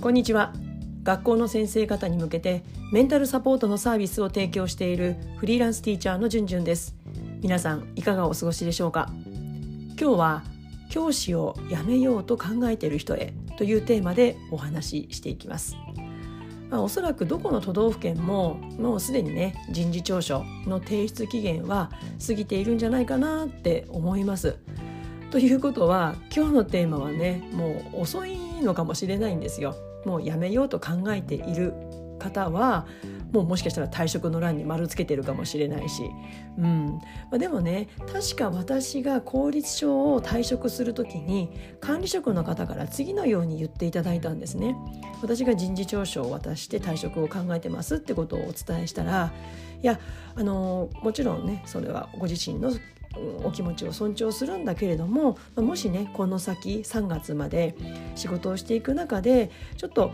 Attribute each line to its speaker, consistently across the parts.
Speaker 1: こんにちは学校の先生方に向けてメンタルサポートのサービスを提供しているフリーランスティーチャーのじゅんじゅんです皆さんいかがお過ごしでしょうか？今日は教師を辞めようと考えている人へというテーマでお話ししていきますまあ、おそらくどこの都道府県ももうすでにね人事調書の提出期限は過ぎているんじゃないかなって思います。ということは今日のテーマはねもう遅いのかもしれないんですよ。もうやめようと考えている方はもうもしかしたら退職の欄に丸つけてるかもしれないし、うんまあ、でもね確か私が公立証を退職する時に管理職の方から次のように言っていただいたんですね。私が人事調書を渡して退職を考えてますってことをお伝えしたらいやあのもちろんねそれはご自身のお気持ちを尊重するんだけれどももしねこの先3月まで仕事をしていく中でちょっと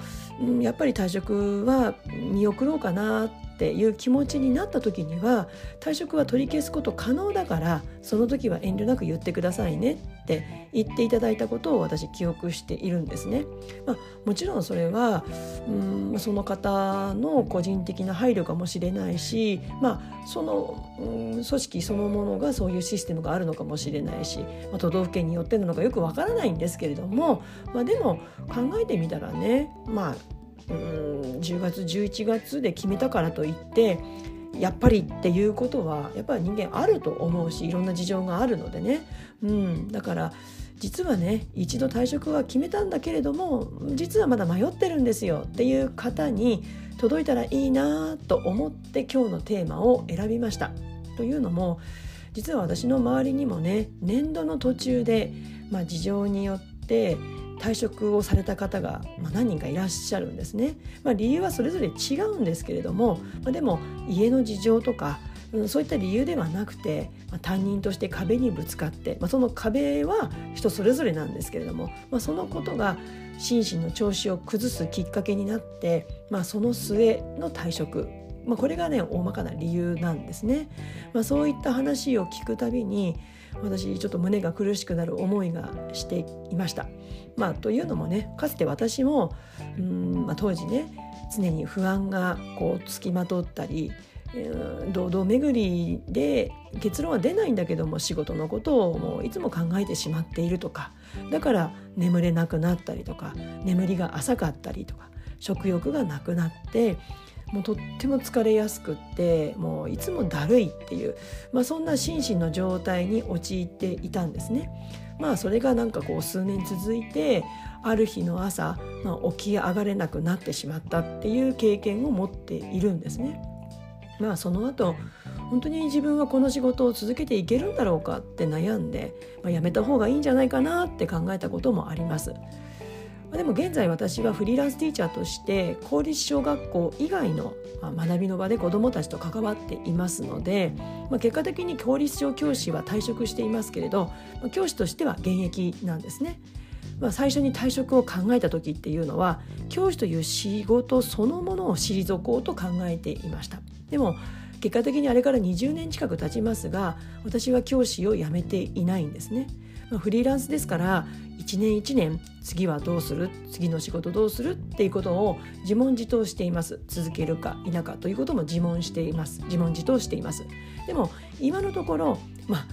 Speaker 1: やっぱり退職は見送ろうかなっていう気持ちになった時には退職は取り消すこと可能だからその時は遠慮なく言ってくださいねって言っていただいたことを私記憶しているんですね。まあ、もちろんそれはうんその方の個人的な配慮かもしれないし、まあ、そのうん組織そのものがそういうシステムがあるのかもしれないし、まあ、都道府県によってなのかよくわからないんですけれども、まあ、でも考えてみたらねまあうん10月11月で決めたからといってやっぱりっていうことはやっぱり人間あると思うしいろんな事情があるのでね、うん、だから実はね一度退職は決めたんだけれども実はまだ迷ってるんですよっていう方に届いたらいいなと思って今日のテーマを選びました。というのも実は私の周りにもね年度の途中で、まあ、事情によって退職をされた方が、ま、何人かいらっしゃるんですね。まあ、理由はそれぞれ違うんですけれども、まあ、でも家の事情とか、うん、そういった理由ではなくて、まあ、担任として壁にぶつかって、まあ、その壁は人それぞれなんですけれども、まあ、そのことが心身の調子を崩すきっかけになって、まあ、その末の退職まあ、これがね大まかな理由なんですね。まあ、そういった話を聞くたびに私ちょっと胸が苦しくなる思いがしていました。まあ、というのもねかつて私もうん、まあ、当時ね常に不安がこうつきまとったり堂々巡りで結論は出ないんだけども仕事のことをもういつも考えてしまっているとかだから眠れなくなったりとか眠りが浅かったりとか食欲がなくなってもうとっても疲れやすくってもういつもだるいっていう、まあ、そんな心身の状態に陥っていたんですね。まあそれがなんかこう数年続いてある日の朝、まあ、起き上がれなくなってしまったっていう経験を持っているんですね。まあその後本当に自分はこの仕事を続けていけるんだろうかって悩んで、まあ、やめた方がいいんじゃないかなって考えたこともあります。でも現在私はフリーランスティーチャーとして公立小学校以外の学びの場で子どもたちと関わっていますので、まあ、結果的に公立小教師は退職していますけれど、まあ、教師としては現役なんですね。まあ、最初に退職を考えた時っていうのは教師という仕事そのものを退こうと考えていました。でも結果的にあれから20年近く経ちますが私は教師を辞めていないんですね。まあ、フリーランスですから一年一年次はどうする？次の仕事どうする？っていうことを自問自答しています。続けるか否かということも自問しています。自問自答しています。でも今のところまあ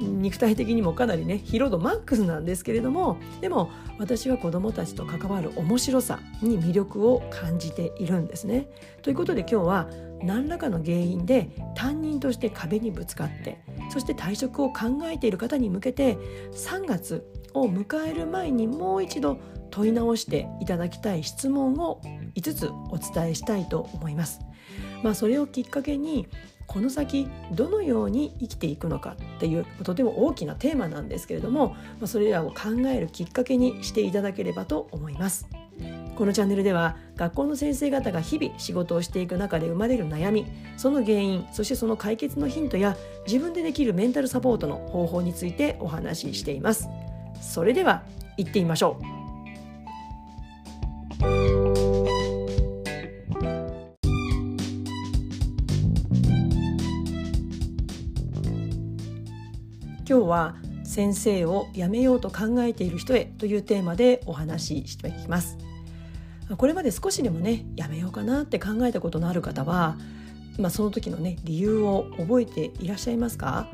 Speaker 1: 肉体的にもかなりね疲労度マックスなんですけれどもでも私は子どもたちと関わる面白さに魅力を感じているんですね。ということで今日は何らかの原因で担任として壁にぶつかってそして退職を考えている方に向けて3月を迎える前にもう一度問い直していただきたい質問を5つお伝えしたいと思います。まあ、それをきっかけにこの先どのように生きていくのかっていうとても大きなテーマなんですけれどもまそれらを考えるきっかけにしていただければと思います。このチャンネルでは学校の先生方が日々仕事をしていく中で生まれる悩みその原因そしてその解決のヒントや自分でできるメンタルサポートの方法についてお話ししていますそれでは行ってみましょう。今日は先生を辞めようと考えている人へというテーマでお話ししていきます。これまで少しでもねやめようかなって考えたことのある方は、まあ、その時のね理由を覚えていらっしゃいますか？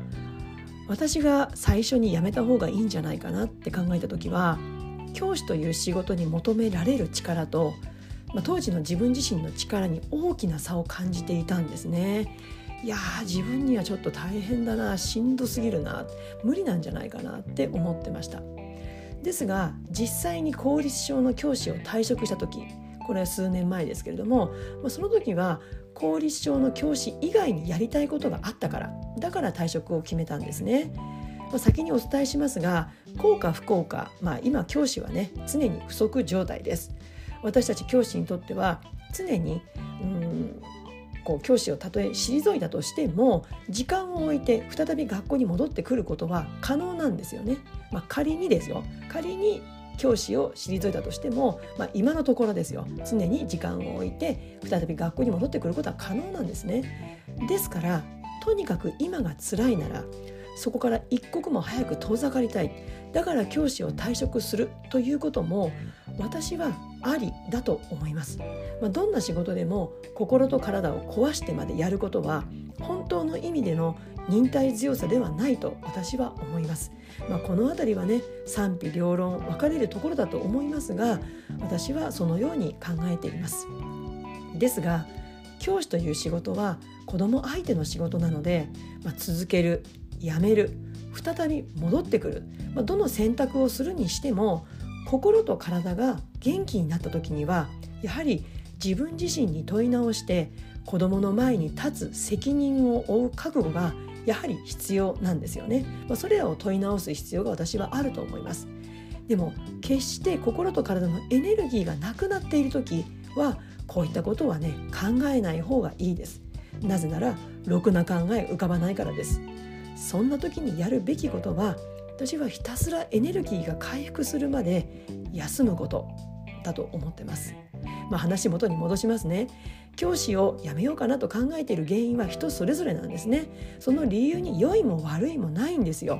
Speaker 1: 私が最初に辞めた方がいいんじゃないかなって考えた時は教師という仕事に求められる力と、まあ、当時の自分自身の力に大きな差を感じていたんですね。いや自分にはちょっと大変だなしんどすぎるな無理なんじゃないかなって思ってましたですが実際に公立小の教師を退職した時これは数年前ですけれども、まあ、その時は公立小の教師以外にやりたいことがあったからだから退職を決めたんですね。まあ、先にお伝えしますが効果不効果、まあ、今教師はね常に不足状態です。私たち教師にとっては常にうんこう教師をたとえ退いたとしても時間を置いて再び学校に戻ってくることは可能なんですよね。まあ、仮にですよ仮に教師を退いたとしても、まあ、今のところですよ常に時間を置いて再び学校に戻ってくることは可能なんですね。ですからとにかく今が辛いならそこから一刻も早く遠ざかりたいだから教師を退職するということも私はありだと思います、まあ、どんな仕事でも心と体を壊してまでやることは本当の意味での忍耐強さではないと私は思います、まあ、この辺りはね賛否両論分かれるところだと思いますが私はそのように考えています。ですが教師という仕事は子供相手の仕事なので、まあ、続けるやめる再び戻ってくる、まあ、どの選択をするにしても心と体が元気になった時にはやはり自分自身に問い直して子供の前に立つ責任を負う覚悟がやはり必要なんですよね、まあ、それらを問い直す必要が私はあると思います。でも決して心と体のエネルギーがなくなっている時はこういったことはね考えない方がいいです。なぜならろくな考え浮かばないからです。そんな時にやるべきことは私はひたすらエネルギーが回復するまで休むことだと思ってます。まあ、話元に戻しますね。教師を辞めようかなと考えている原因は人それぞれなんですね。その理由に良いも悪いもないんですよ。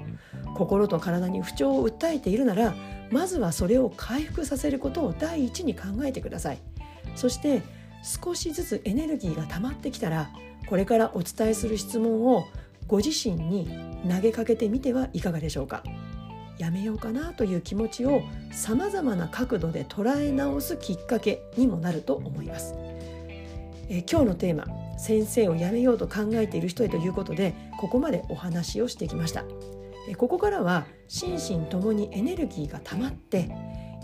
Speaker 1: 心と体に不調を訴えているならまずはそれを回復させることを第一に考えてください。そして少しずつエネルギーが溜まってきたらこれからお伝えする質問をご自身に投げかけてみてはいかがでしょうか？やめようかなという気持ちをさまざまな角度で捉え直すきっかけにもなると思います。え今日のテーマ「先生を辞めようと考えている人へ」ということでここまでお話をしてきました。えここからは心身ともにエネルギーが溜まって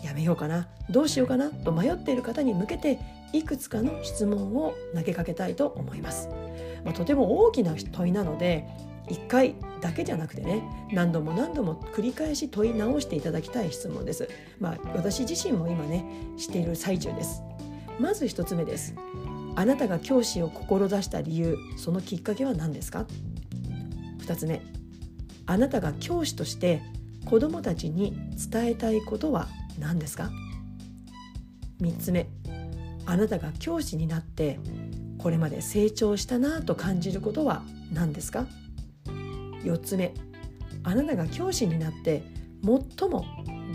Speaker 1: やめようかなどうしようかなと迷っている方に向けていくつかの質問を投げかけたいと思います。まあ、とても大きな問いなので1回だけじゃなくてね何度も何度も繰り返し問い直していただきたい質問です。まあ、私自身も今ねしている最中です。まず1つ目です。あなたが教師を志した理由そのきっかけは何ですか？2つ目あなたが教師として子どもたちに伝えたいことは何ですか？3つ目あなたが教師になってこれまで成長したなと感じることは何ですか？4つ目あなたが教師になって最も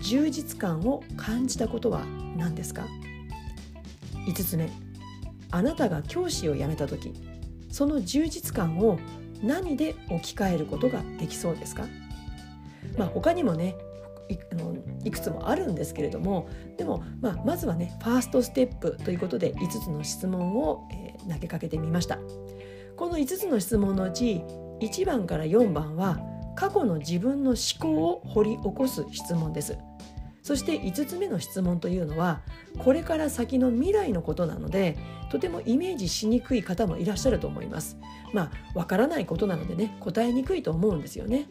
Speaker 1: 充実感を感じたことは何ですか？5つ目あなたが教師を辞めた時その充実感を何で置き換えることができそうですか？まあ他にもねあのいくつもあるんですけれどもでも、まあ、まずはねファーストステップということで5つの質問を、えー、投げかけてみました。この5つの質問のうち1番から4番は過去の自分の思考を掘り起こす質問です。そして5つ目の質問というのはこれから先の未来のことなのでとてもイメージしにくい方もいらっしゃると思います。まあわからないことなのでね答えにくいと思うんですよね。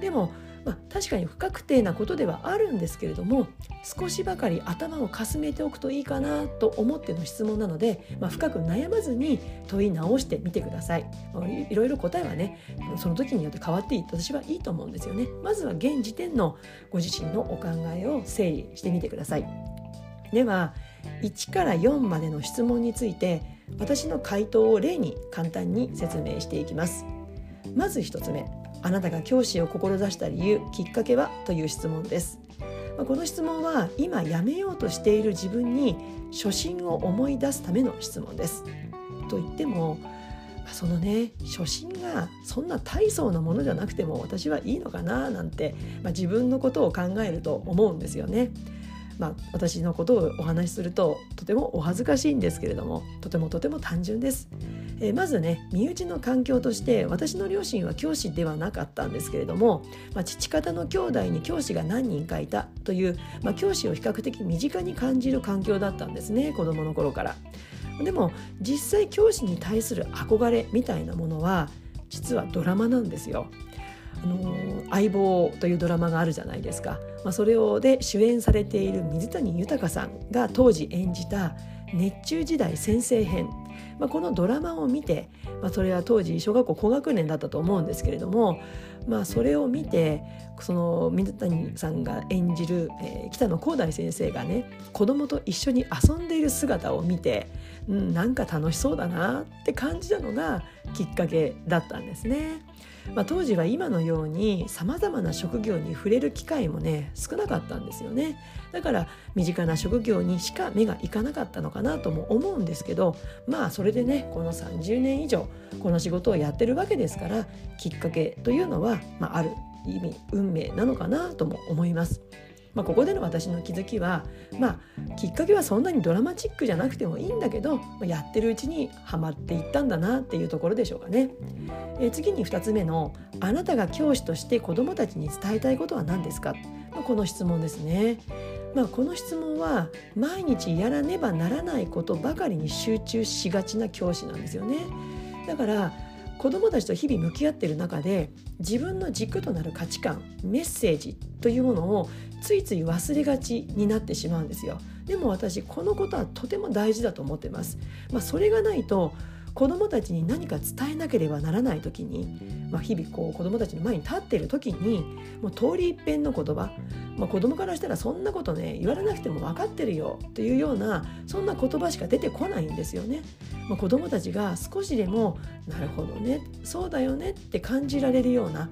Speaker 1: でもまあ、確かに不確定なことではあるんですけれども少しばかり頭をかすめておくといいかなと思っての質問なので、まあ、深く悩まずに問い直してみてください、まあ、いろいろ答えはねその時によって変わっていい私はいいと思うんですよね。まずは現時点のご自身のお考えを整理してみてください。では1から4までの質問について私の回答を例に簡単に説明していきます。まず1つ目あなたが教師を志した理由きっかけはという質問です、この質問は今やめようとしている自分に初心を思い出すための質問です。と言ってもそのね初心がそんな大層なものじゃなくても私はいいのかななんて、まあ、自分のことを考えると思うんですよね。まあ、私のことをお話しするととてもお恥ずかしいんですけれどもとてもとても単純です。えー、まずね身内の環境として私の両親は教師ではなかったんですけれども、まあ、父方の兄弟に教師が何人かいたという、まあ、教師を比較的身近に感じる環境だったんですね子どもの頃から。でも実際教師に対する憧れみたいなものは実はドラマなんですよ。あの相棒というドラマがあるじゃないですか、まあ、それをで主演されている水谷豊さんが当時演じた「熱中時代先生編」まあ、このドラマを見て、まあ、それは当時小学校高学年だったと思うんですけれども、まあ、それを見てその水谷さんが演じる、えー、北野光大先生がね子供と一緒に遊んでいる姿を見て、うん、なんか楽しそうだなって感じたのがきっかけだったんですね。まあ、当時は今のようにさまざまな職業に触れる機会もね少なかったんですよねだから身近な職業にしか目がいかなかったのかなとも思うんですけどまあそれでねこの30年以上この仕事をやってるわけですからきっかけというのは、まあ、ある意味運命なのかなとも思います。まあ、ここでの私の気づきは、まあ、きっかけはそんなにドラマチックじゃなくてもいいんだけどやってるうちにはまっていったんだなっていうところでしょうかね。え次に2つ目の「あなたが教師として子どもたちに伝えたいことは何ですか?」まあ、この質問ですね。まあ、この質問は毎日やらねばならないことばかりに集中しがちな教師なんですよね。だから子どもたちと日々向き合ってる中で自分の軸となる価値観メッセージというものをついつい忘れがちになってしまうんですよ。でも私このことはとても大事だと思ってます、まあ、それがないと子どもたちに何か伝えなければならない時に、まあ、日々こう子どもたちの前に立っている時にもう通り一遍の言葉、まあ、子どもからしたらそんなことね言われなくても分かってるよというようなそんな言葉しか出てこないんですよね。まあ、子どもたちが少しでもなるほどねそうだよねって感じられるような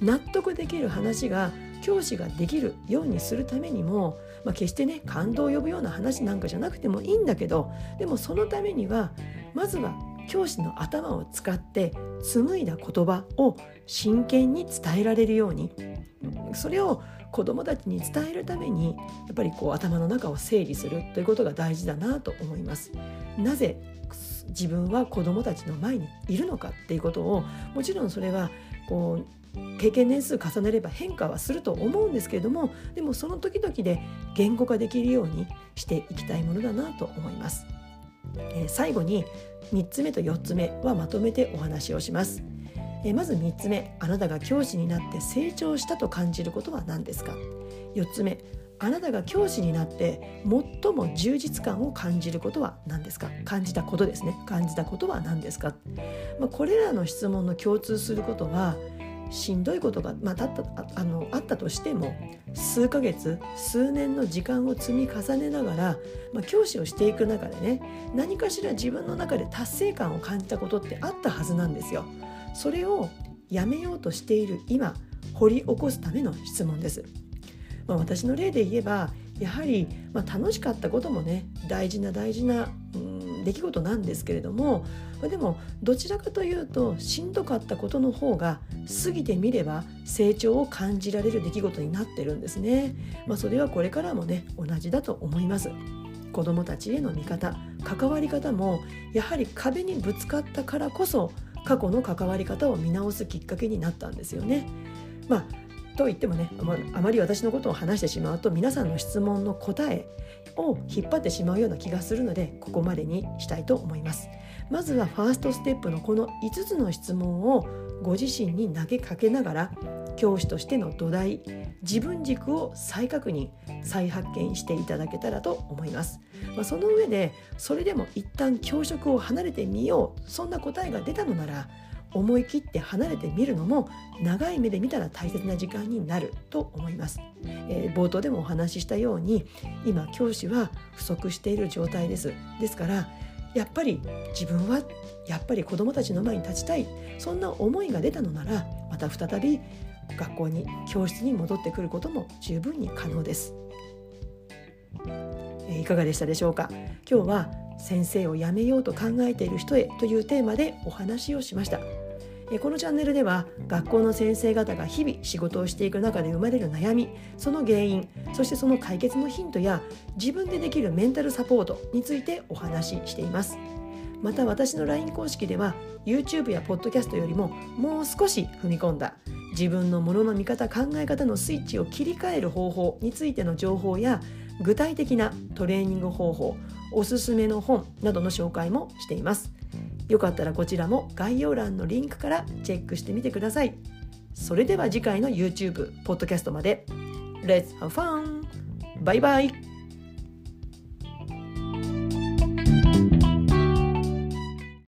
Speaker 1: 納得できる話が教師ができるようにするためにも、まあ、決してね感動を呼ぶような話なんかじゃなくてもいいんだけどでもそのためにはまずは教師の頭を使って紡いだ言葉を真剣に伝えられるようにそれを子どもたちに伝えるためにやっぱりこう頭の中を整理するということが大事だなと思います。なぜ自分は子どもたちの前にいるのかっていうことをもちろんそれはこう経験年数重ねれば変化はすると思うんですけれどもでもその時々で言語化できるようにしていきたいものだなと思います。えー、最後に3つ目と4つ目はまとめてお話をします。えまず3つ目あなたが教師になって成長したと感じることは何ですか？4つ目あなたが教師になって最も充実感を感じることは何ですか？感じたことですね。感じたことは何ですか、まあ、これらの質問の共通することはしんどいことが、まあ、あったあのあったとしても数ヶ月数年の時間を積み重ねながら、まあ、教師をしていく中でね何かしら自分の中で達成感を感じたことってあったはずなんですよ。それをやめようとしている今掘り起こすための質問です。まあ、私の例で言えばやはり、まあ、楽しかったこともね大事な大事な、うん、出来事なんですけれども、ま、でもどちらかというとしんどかったことの方が過ぎてみれば成長を感じられる出来事になってるんですね。まあ、それはこれからもね同じだと思います。子どもたちへの見方関わり方もやはり壁にぶつかったからこそ過去の関わり方を見直すきっかけになったんですよね。まあと言ってもねあまり私のことを話してしまうと皆さんの質問の答えを引っ張ってしまうような気がするのでここまでにしたいと思います。まずはファーストステップのこの5つの質問をご自身に投げかけながら教師としての土台自分軸を再確認再発見していただけたらと思います、まあ、その上でそれでも一旦教職を離れてみようそんな答えが出たのなら思い切って離れてみるのも長い目で見たら大切な時間になると思います、えー、冒頭でもお話ししたように今教師は不足している状態ですですからやっぱり自分はやっぱり子どもたちの前に立ちたいそんな思いが出たのならまた再び学校に教室に戻ってくることも十分に可能です。えいかがでしたでしょうか？今日は先生を辞めようと考えている人へというテーマでお話をしました。このチャンネルでは学校の先生方が日々仕事をしていく中で生まれる悩みその原因そしてその解決のヒントや自分でできるメンタルサポートについてお話ししています。また私の LINE 公式では YouTube や Podcast よりももう少し踏み込んだ自分のものの見方考え方のスイッチを切り替える方法についての情報や具体的なトレーニング方法おすすめの本などの紹介もしています。よかったらこちらも概要欄のリンクからチェックしてみてください。それでは次回の YouTube、ポッドキャストまで。Let's have fun! バイバイ!